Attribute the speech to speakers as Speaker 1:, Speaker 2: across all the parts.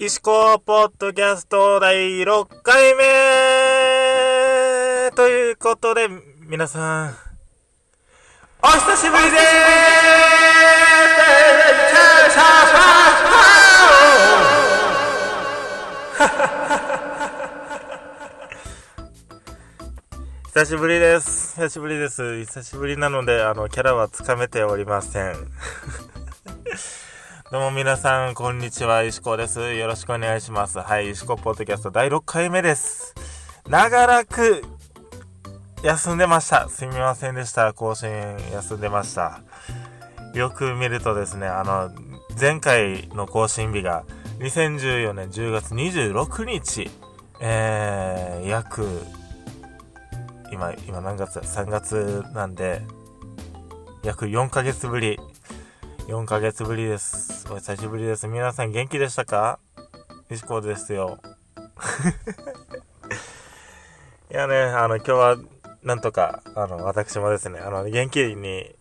Speaker 1: 石子ポッドキャスト第6回目ということで、皆さん、お久しぶりです久しぶりです。久しぶりです。久しぶりなので、あの、キャラはつかめておりません。どうも皆さん、こんにちは、石子です。よろしくお願いします。はい、石子ポッドキャスト第6回目です。長らく、休んでました。すみませんでした。更新休んでました。よく見るとですね、あの、前回の更新日が2014年10月26日、えー、約、今、今何月 ?3 月なんで、約4ヶ月ぶり。4ヶ月ぶりです。お久しぶりです。皆さん元気でしたか？石子ですよ。いやね、あの、今日は、なんとか、あの、私もですね、あの、元気に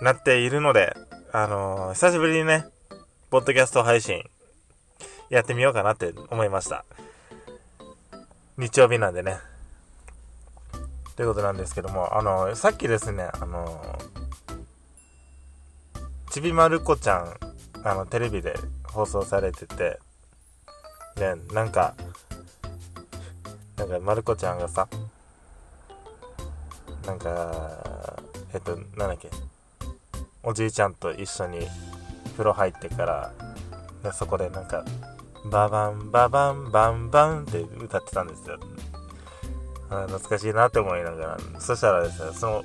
Speaker 1: なっているので、あの、久しぶりにね、ポッドキャスト配信、やってみようかなって思いました。日曜日なんでね。ということなんですけども、あの、さっきですね、あの、ちびまる子ちゃん、あの、テレビで放送されてて、ね、なんか、なんか、まる子ちゃんがさ、なんか、えっと、なんだっけ、おじいちゃんと一緒に風呂入ってから、そこでなんか、ババンババンバンバンって歌ってたんですよ。あ懐かしいなって思いながら、そしたらですね、その、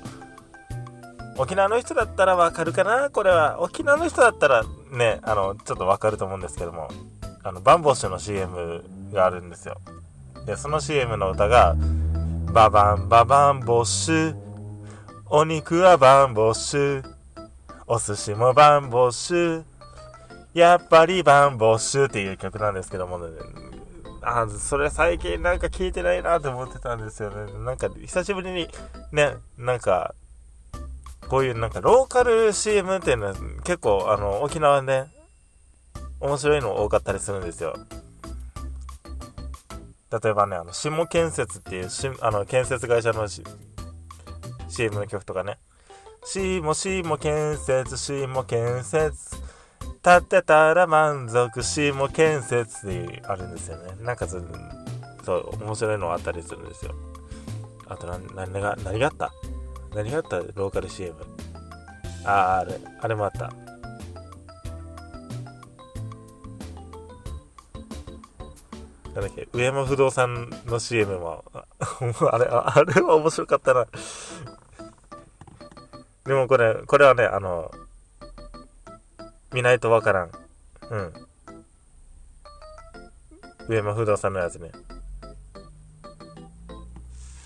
Speaker 1: 沖縄の人だったらわかるかな？これは。沖縄の人だったらね、あの、ちょっとわかると思うんですけども、あの、バンボッシュの CM があるんですよ。で、その CM の歌が、ババンババンボッシュ、お肉はバンボッシュ、お寿司もバンボッシュ、やっぱりバンボッシュっていう曲なんですけどもね、あ、それ最近なんか聞いてないなって思ってたんですよね。なんか久しぶりにね、なんか、こういうなんかローカル CM っていうのは結構あの沖縄で、ね、面白いの多かったりするんですよ。例えばね、あの、下建設っていうし、あの、建設会社の、CM の曲とかね。下下建設、下建設。建てたら満足、下建設ってあるんですよね。なんかそそう、面白いのあったりするんですよ。あとな、何が、何があった？何があった？ローカル CM。ああ、あれ、あれもあった。なんだっけ、上山不動産の CM も、あれ、あれは面白かったな。でもこれ、これはね、あの、見ないとわからん。うん。上山不動産のやつね。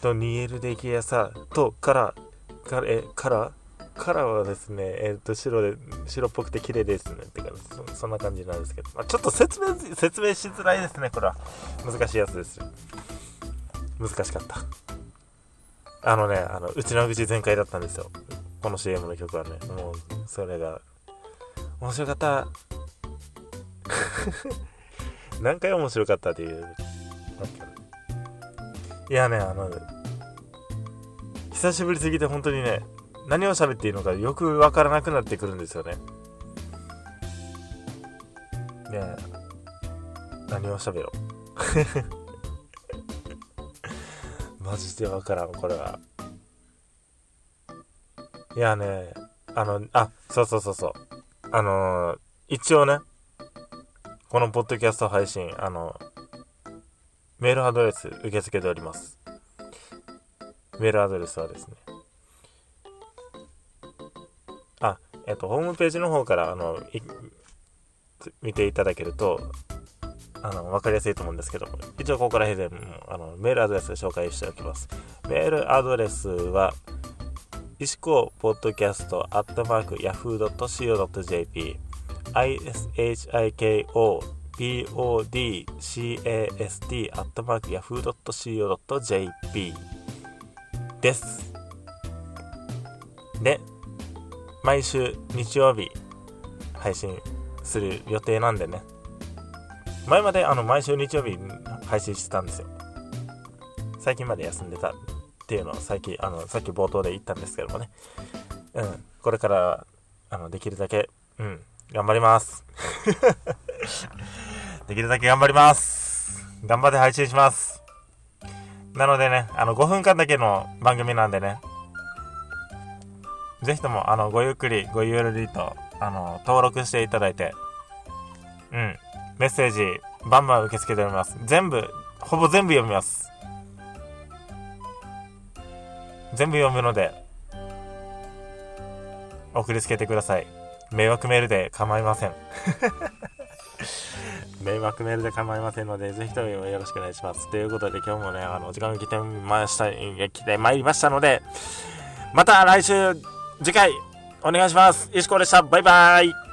Speaker 1: と、ニエルできやさ、と、から、から、え、から、からはですね、えっ、と、白で、白っぽくて綺麗ですね。ってかそ、そんな感じなんですけど。まあ、ちょっと説明、説明しづらいですね、これは。難しいやつです。難しかった。あのね、あの、うちの口全開だったんですよ。この CM の曲はね。もう、それが、面白かった。何回面白かったっていう。いやね、あの、久しぶりすぎて本当にね、何を喋っていいのかよくわからなくなってくるんですよね。ね何を喋ろう。マジでわからん、これは。いやね、あの、あ、そうそうそうそう。あの、一応ね、このポッドキャスト配信、あの、メールアドレス受け付けております。メールアドレスはですね、あ、えっと、ホームページの方から、あの、見ていただけると、あの、わかりやすいと思うんですけど、一応ここら辺で、あの、メールアドレスで紹介しておきます。メールアドレスは、石子ポッドキャストアットマーク yahoo.co.jp ishiko podcast アットマーク yahoo.co.jp です。で、毎週日曜日配信する予定なんでね。前まであの毎週日曜日配信してたんですよ。最近まで休んでたっていうのを最近あのさっき冒頭で言ったんですけどもね。うん。これからあのできるだけうん。頑張ります。できるだけ頑張ります。頑張って配信しますなのでねあの5分間だけの番組なんでね。ぜひともあのごゆっくりごゆるりとあの登録していただいて。うん。メッセージバンバン受け付けております。全部ほぼ全部読みます。全部読むので送りつけてください。迷惑メールで構いません。迷惑メールで構いませんので、ぜひともよろしくお願いします。ということで今日もね、あの、時間が来てました、来てまいりましたので、また来週、次回、お願いします。石子でした。バイバイ。